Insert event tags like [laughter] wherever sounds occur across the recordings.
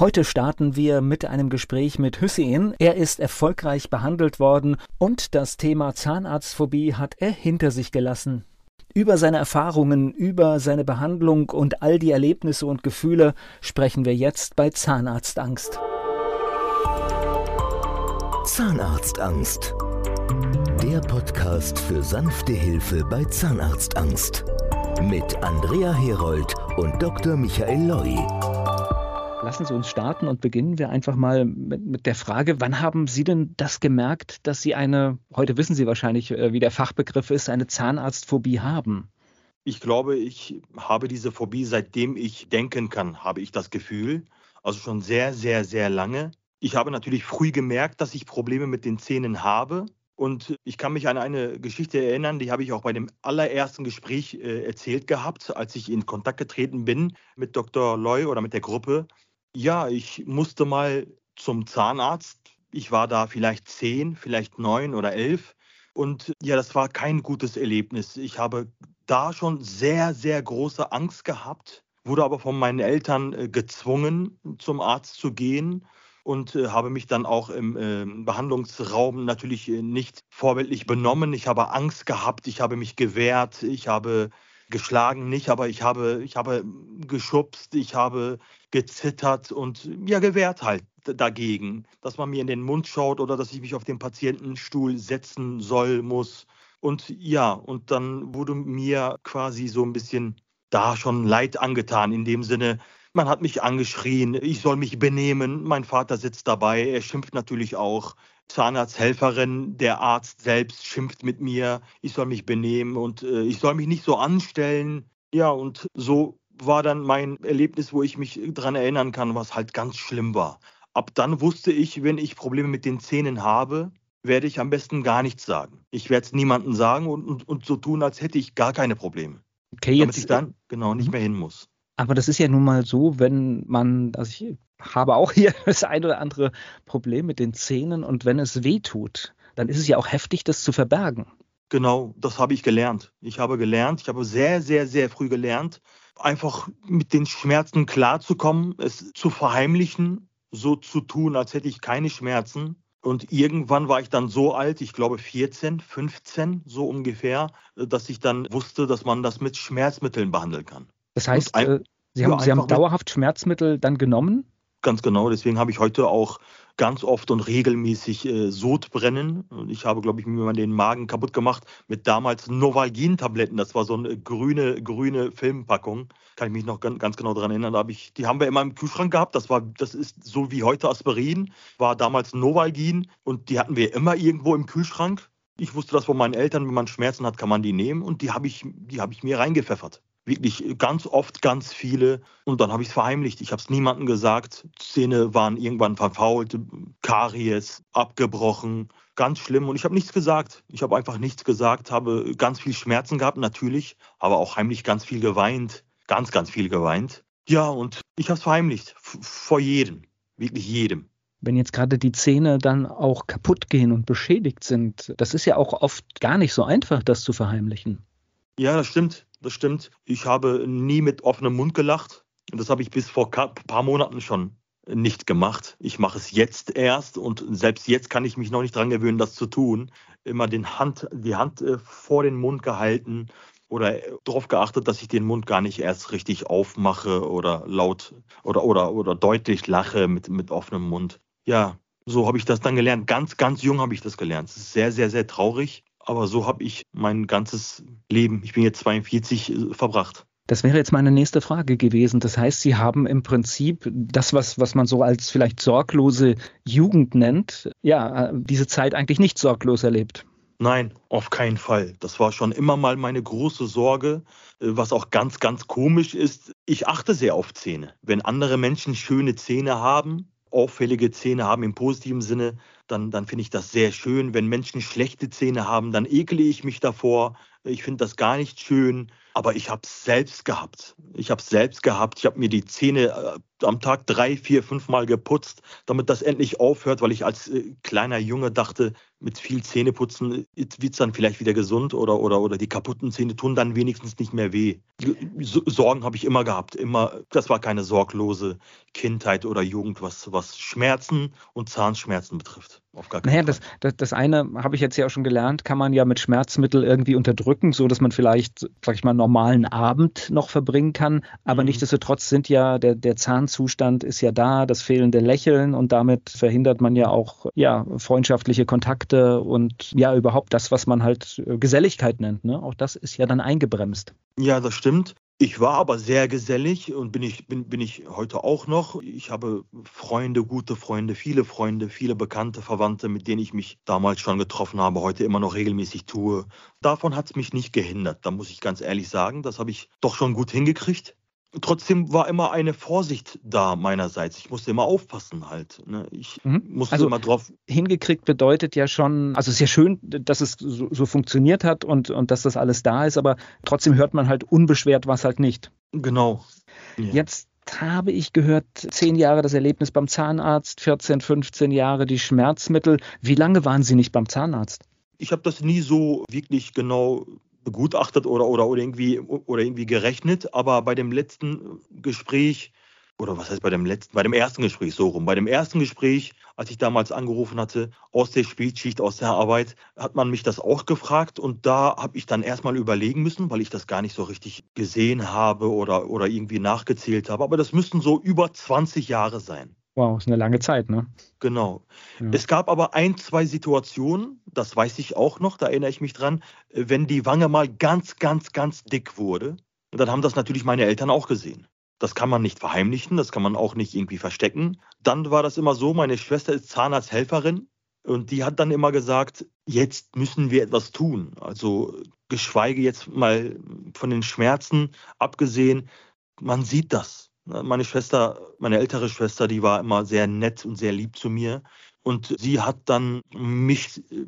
Heute starten wir mit einem Gespräch mit Hüseyin. Er ist erfolgreich behandelt worden und das Thema Zahnarztphobie hat er hinter sich gelassen. Über seine Erfahrungen, über seine Behandlung und all die Erlebnisse und Gefühle sprechen wir jetzt bei Zahnarztangst. Zahnarztangst. Der Podcast für sanfte Hilfe bei Zahnarztangst. Mit Andrea Herold und Dr. Michael Loi. Lassen Sie uns starten und beginnen wir einfach mal mit, mit, der Frage, wann haben Sie denn das gemerkt, dass Sie eine, heute wissen Sie wahrscheinlich, äh, wie der Fachbegriff ist, eine Zahnarztphobie haben? Ich glaube, ich habe diese Phobie, seitdem ich denken kann, habe ich das Gefühl. Also schon sehr, sehr, sehr lange. Ich habe natürlich früh gemerkt, dass ich Probleme mit den Zähnen habe. Und ich kann mich an eine Geschichte erinnern, die habe ich auch bei dem allerersten Gespräch äh, erzählt gehabt, als ich in Kontakt getreten bin mit Dr. Loy oder mit der Gruppe. Ja, ich musste mal zum Zahnarzt. Ich war da vielleicht zehn, vielleicht neun oder elf. Und ja, das war kein gutes Erlebnis. Ich habe da schon sehr, sehr große Angst gehabt, wurde aber von meinen Eltern äh, gezwungen, zum Arzt zu gehen und äh, habe mich dann auch im äh, Behandlungsraum natürlich äh, nicht vorbildlich benommen. Ich habe Angst gehabt, ich habe mich gewehrt, ich habe geschlagen nicht, aber ich habe, ich habe geschubst, ich habe gezittert und ja, gewehrt halt dagegen, dass man mir in den Mund schaut oder dass ich mich auf den Patientenstuhl setzen soll, muss. Und ja, und dann wurde mir quasi so ein bisschen da schon Leid angetan, in dem Sinne, man hat mich angeschrien, ich soll mich benehmen. Mein Vater sitzt dabei, er schimpft natürlich auch. Zahnarzthelferin, der Arzt selbst schimpft mit mir, ich soll mich benehmen und äh, ich soll mich nicht so anstellen. Ja, und so war dann mein Erlebnis, wo ich mich daran erinnern kann, was halt ganz schlimm war. Ab dann wusste ich, wenn ich Probleme mit den Zähnen habe, werde ich am besten gar nichts sagen. Ich werde es niemandem sagen und, und, und, so tun, als hätte ich gar keine Probleme. Okay, jetzt damit ich dann genau nicht mhm. mehr hin muss. Aber das ist ja nun mal so, wenn man, also ich habe auch [laughs] hier das ein oder andere Problem mit den Zähnen und wenn es weh tut, dann ist es ja auch heftig, das zu verbergen. Genau, das habe ich gelernt. Ich habe gelernt, ich habe sehr, sehr, sehr früh gelernt, einfach mit den Schmerzen klarzukommen, es zu verheimlichen, so zu tun, als hätte ich keine Schmerzen. Und irgendwann war ich dann so alt, ich glaube 14, 15, so ungefähr, dass ich dann wusste, dass man das mit Schmerzmitteln behandeln kann. Das heißt, ein, äh, Sie, haben, Sie haben dauerhaft Schmerzmittel dann genommen? Ganz genau, deswegen habe ich heute auch ganz oft und regelmäßig äh, Sodbrennen. Ich habe, glaube ich, mir mal den Magen kaputt gemacht mit damals Novalgin-Tabletten. Das war so eine grüne, grüne Filmpackung. Kann ich mich noch ganz, ganz genau daran erinnern. Da hab ich, die haben wir immer im Kühlschrank gehabt. Das, war, das ist so wie heute Aspirin, war damals Novalgin und die hatten wir immer irgendwo im Kühlschrank. Ich wusste das von meinen Eltern, wenn man Schmerzen hat, kann man die nehmen und die habe ich, hab ich mir reingepfeffert wirklich ganz oft ganz viele und dann habe ich es verheimlicht. Ich habe es niemandem gesagt. Zähne waren irgendwann verfault, Karies, abgebrochen, ganz schlimm und ich habe nichts gesagt. Ich habe einfach nichts gesagt, habe ganz viel Schmerzen gehabt natürlich, aber auch heimlich ganz viel geweint, ganz ganz viel geweint. Ja, und ich habe es verheimlicht vor jedem, wirklich jedem wenn jetzt gerade die Zähne dann auch kaputt gehen und beschädigt sind, das ist ja auch oft gar nicht so einfach, das zu verheimlichen. Ja, das stimmt das stimmt. Ich habe nie mit offenem Mund gelacht. Und das habe ich bis vor ein paar Monaten schon nicht gemacht. Ich mache es jetzt erst und selbst jetzt kann ich mich noch nicht daran gewöhnen, das zu tun. Immer den Hand, die Hand äh, vor den Mund gehalten oder darauf geachtet, dass ich den Mund gar nicht erst richtig aufmache oder laut oder, oder, oder deutlich lache mit, mit offenem Mund. Ja, so habe ich das dann gelernt. Ganz, ganz jung habe ich das gelernt. Es ist sehr, sehr, sehr traurig. Aber so habe ich mein ganzes Leben, ich bin jetzt 42, äh, verbracht. Das wäre jetzt meine nächste Frage gewesen. Das heißt, Sie haben im Prinzip das, was, was man so als vielleicht sorglose Jugend nennt, ja, äh, diese Zeit eigentlich nicht sorglos erlebt. Nein, auf keinen Fall. Das war schon immer mal meine große Sorge, äh, was auch ganz, ganz komisch ist. Ich achte sehr auf Zähne. Wenn andere Menschen schöne Zähne haben, auffällige Zähne haben im positiven Sinne, dann, dann finde ich das sehr schön. Wenn Menschen schlechte Zähne haben, dann ekle ich mich davor. Ich finde das gar nicht schön. Aber ich habe es selbst gehabt. Ich habe es selbst gehabt. Ich habe mir die Zähne äh, am Tag drei, vier, fünf Mal geputzt, damit das endlich aufhört, weil ich als äh, kleiner Junge dachte, mit viel Zähneputzen wird es dann vielleicht wieder gesund oder, oder, oder die kaputten Zähne tun dann wenigstens nicht mehr weh. Sorgen habe ich immer gehabt. Immer, das war keine sorglose Kindheit oder Jugend, was, was Schmerzen und Zahnschmerzen betrifft. Auf gar keinen naja, das, das, das eine habe ich jetzt ja auch schon gelernt, kann man ja mit Schmerzmittel irgendwie unterdrücken, so dass man vielleicht, sag ich mal, normalen Abend noch verbringen kann. Aber mhm. nichtsdestotrotz sind ja, der, der Zahnzustand ist ja da, das fehlende Lächeln und damit verhindert man ja auch ja, freundschaftliche Kontakte und ja überhaupt das, was man halt äh, Geselligkeit nennt. Ne? Auch das ist ja dann eingebremst. Ja, das stimmt. Ich war aber sehr gesellig und bin ich, bin, bin ich heute auch noch. Ich habe Freunde, gute Freunde, viele Freunde, viele bekannte Verwandte, mit denen ich mich damals schon getroffen habe, heute immer noch regelmäßig tue. Davon hat es mich nicht gehindert, da muss ich ganz ehrlich sagen. Das habe ich doch schon gut hingekriegt trotzdem war immer eine Vorsicht da meinerseits. Ich musste immer aufpassen halt. Ne? Ich mhm. musste also immer drauf. Hingekriegt bedeutet ja schon, also es ist ja schön, dass es so, so, funktioniert hat und, und dass das alles da ist, aber trotzdem hört man halt unbeschwert was halt nicht. Genau. Ja. Jetzt habe ich gehört, zehn Jahre das Erlebnis beim Zahnarzt, 14, 15 Jahre die Schmerzmittel. Wie lange waren Sie nicht beim Zahnarzt? Ich habe das nie so wirklich genau begutachtet oder, oder, oder, irgendwie, oder irgendwie gerechnet. Aber bei dem letzten Gespräch, oder was heißt bei dem letzten, bei dem ersten Gespräch so rum, bei dem ersten Gespräch, als ich damals angerufen hatte, aus der Spätschicht, aus der Arbeit, hat man mich das auch gefragt und da habe ich dann erstmal überlegen müssen, weil ich das gar nicht so richtig gesehen habe oder, oder irgendwie nachgezählt habe. Aber das müssten so über 20 Jahre sein. Wow, ist eine lange Zeit, ne? Genau. Ja. Es gab aber ein, zwei Situationen, das weiß ich auch noch, da erinnere ich mich dran, wenn die Wange mal ganz, ganz, ganz dick wurde. Und dann haben das natürlich meine Eltern auch gesehen. Das kann man nicht verheimlichen, das kann man auch nicht irgendwie verstecken. Dann war das immer so, meine Schwester ist Zahnarzthelferin und die hat dann immer gesagt, jetzt müssen wir etwas tun. Also geschweige jetzt mal von den Schmerzen abgesehen, man sieht das. Meine Schwester, meine ältere Schwester, die war immer sehr nett und sehr lieb zu mir. Und sie hat dann mich äh,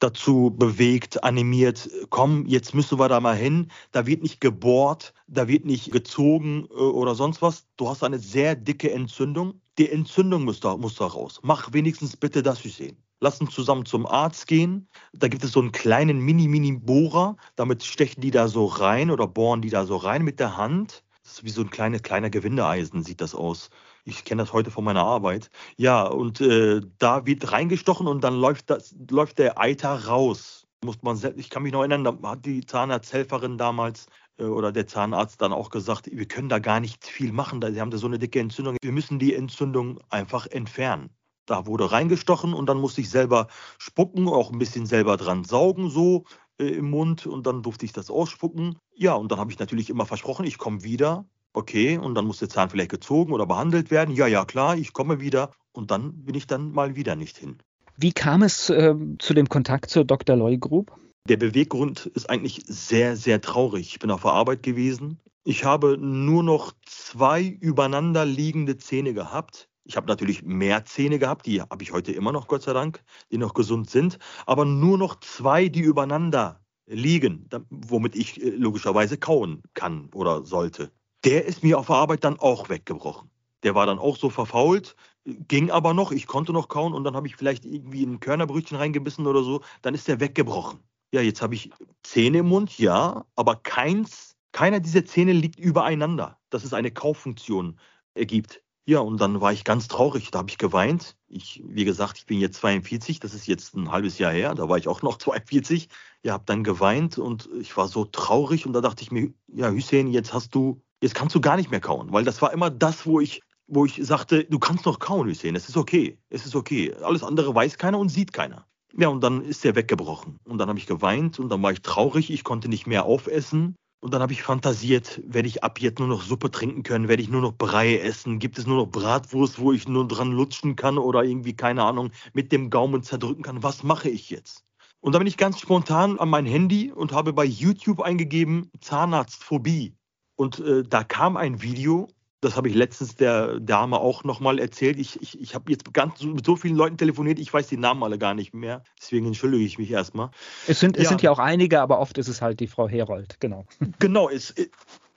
dazu bewegt, animiert, komm, jetzt müssen wir da mal hin. Da wird nicht gebohrt, da wird nicht gezogen äh, oder sonst was. Du hast eine sehr dicke Entzündung. Die Entzündung muss da, muss da raus. Mach wenigstens bitte das, Hussein. Lass uns zusammen zum Arzt gehen. Da gibt es so einen kleinen Mini-Mini-Bohrer. Damit stechen die da so rein oder bohren die da so rein mit der Hand. Das ist wie so ein kleines, kleiner Gewindeeisen, sieht das aus. Ich kenne das heute von meiner Arbeit. Ja, und äh, da wird reingestochen und dann läuft, das, läuft der Eiter raus. Muss man, ich kann mich noch erinnern, da hat die Zahnarzthelferin damals äh, oder der Zahnarzt dann auch gesagt, wir können da gar nicht viel machen. Sie haben da so eine dicke Entzündung. Wir müssen die Entzündung einfach entfernen. Da wurde reingestochen und dann musste ich selber spucken, auch ein bisschen selber dran saugen, so äh, im Mund und dann durfte ich das ausspucken. Ja, und dann habe ich natürlich immer versprochen, ich komme wieder. Okay, und dann muss der Zahn vielleicht gezogen oder behandelt werden. Ja, ja, klar, ich komme wieder. Und dann bin ich dann mal wieder nicht hin. Wie kam es äh, zu dem Kontakt zur Dr. Loy Group? Der Beweggrund ist eigentlich sehr, sehr traurig. Ich bin auf der Arbeit gewesen. Ich habe nur noch zwei übereinander liegende Zähne gehabt. Ich habe natürlich mehr Zähne gehabt, die habe ich heute immer noch, Gott sei Dank, die noch gesund sind, aber nur noch zwei, die übereinander liegen, womit ich äh, logischerweise kauen kann oder sollte. Der ist mir auf der Arbeit dann auch weggebrochen. Der war dann auch so verfault, ging aber noch, ich konnte noch kauen und dann habe ich vielleicht irgendwie ein Körnerbrötchen reingebissen oder so, dann ist der weggebrochen. Ja, jetzt habe ich Zähne im Mund, ja, aber keins, keiner dieser Zähne liegt übereinander, dass es eine Kauffunktion ergibt. Ja, und dann war ich ganz traurig. Da habe ich geweint. Ich, wie gesagt, ich bin jetzt 42, das ist jetzt ein halbes Jahr her. Da war ich auch noch 42. Ja, habe dann geweint und ich war so traurig. Und da dachte ich mir, ja, Hussein, jetzt hast du, jetzt kannst du gar nicht mehr kauen. Weil das war immer das, wo ich, wo ich sagte, du kannst noch kauen, Hussein. Es ist okay. Es ist okay. Alles andere weiß keiner und sieht keiner. Ja, und dann ist der weggebrochen. Und dann habe ich geweint und dann war ich traurig. Ich konnte nicht mehr aufessen. Und dann habe ich fantasiert, werde ich ab jetzt nur noch Suppe trinken können, werde ich nur noch Brei essen, gibt es nur noch Bratwurst, wo ich nur dran lutschen kann oder irgendwie, keine Ahnung, mit dem Gaumen zerdrücken kann. Was mache ich jetzt? Und da bin ich ganz spontan an mein Handy und habe bei YouTube eingegeben Zahnarztphobie. Und äh, da kam ein Video, Das habe ich letztens der Dame auch nochmal erzählt. Ich, ich, ich habe jetzt ganz, mit so vielen Leuten telefoniert, ich weiß die Namen alle gar nicht mehr. Deswegen entschuldige ich mich erstmal. Es sind, es ja. sind ja auch einige, aber oft ist es halt die Frau Herold, genau. [laughs] Genau, es,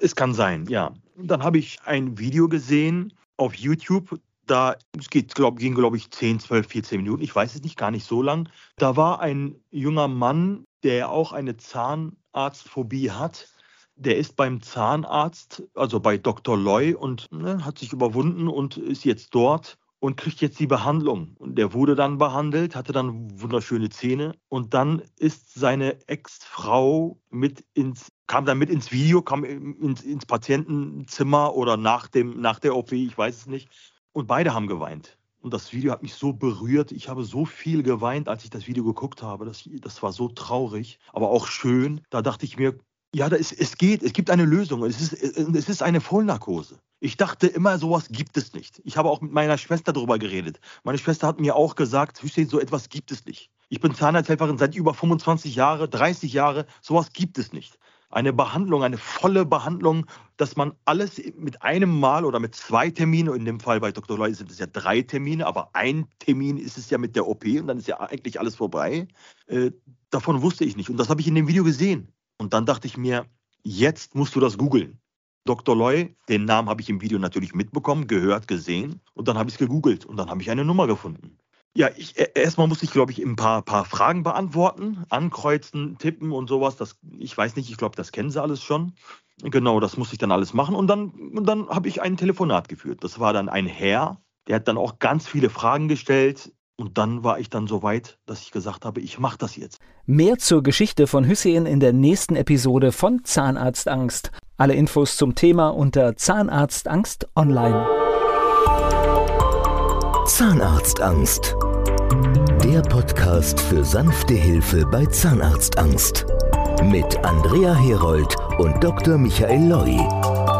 es kann sein, ja. Dann habe ich ein Video gesehen auf YouTube. Da es geht, glaub, ging, glaube ich, 10, 12, 14 Minuten. Ich weiß es nicht, gar nicht so lang. Da war ein junger Mann, der auch eine Zahnarztphobie hat der ist beim Zahnarzt, also bei Dr. Loy und ne, hat sich überwunden und ist jetzt dort und kriegt jetzt die Behandlung. Und der wurde dann behandelt, hatte dann wunderschöne Zähne und dann ist seine Ex-Frau mit ins kam dann mit ins Video, kam ins, ins Patientenzimmer oder nach, dem, nach der OP, ich weiß es nicht. Und beide haben geweint. Und das Video hat mich so berührt. Ich habe so viel geweint, als ich das Video geguckt habe. Das, das war so traurig, aber auch schön. Da dachte ich mir, ja, ist, es geht, es gibt eine Lösung. Es ist, es ist eine Vollnarkose. Ich dachte immer, sowas gibt es nicht. Ich habe auch mit meiner Schwester darüber geredet. Meine Schwester hat mir auch gesagt, Hüseyin, so etwas gibt es nicht. Ich bin Zahnarzthelferin seit über 25 Jahren, 30 Jahre. Sowas gibt es nicht. Eine Behandlung, eine volle Behandlung, dass man alles mit einem Mal oder mit zwei Terminen, in dem Fall bei Dr. Loy sind es ja drei Termine, aber ein Termin ist es ja mit der OP und dann ist ja eigentlich alles vorbei. Äh, davon wusste ich nicht. Und das habe ich in dem Video gesehen. Und dann dachte ich mir, jetzt musst du das googeln. Dr. Loy, den Namen habe ich im Video natürlich mitbekommen, gehört, gesehen. Und dann habe ich es gegoogelt und dann habe ich eine Nummer gefunden. Ja, ich, äh, erstmal muss ich, glaube ich, ein paar, paar Fragen beantworten, ankreuzen, tippen und sowas. Das, ich weiß nicht, ich glaube, das kennen sie alles schon. Genau, das muss ich dann alles machen. Und dann, und dann habe ich ein Telefonat geführt. Das war dann ein Herr, der hat dann auch ganz viele Fragen gestellt. Und dann war ich dann so weit, dass ich gesagt habe, ich mache das jetzt. Mehr zur Geschichte von Hüseyin in der nächsten Episode von Zahnarztangst. Alle Infos zum Thema unter Zahnarztangst online. Zahnarztangst. Der Podcast für sanfte Hilfe bei Zahnarztangst. Mit Andrea Herold und Dr. Michael Loi.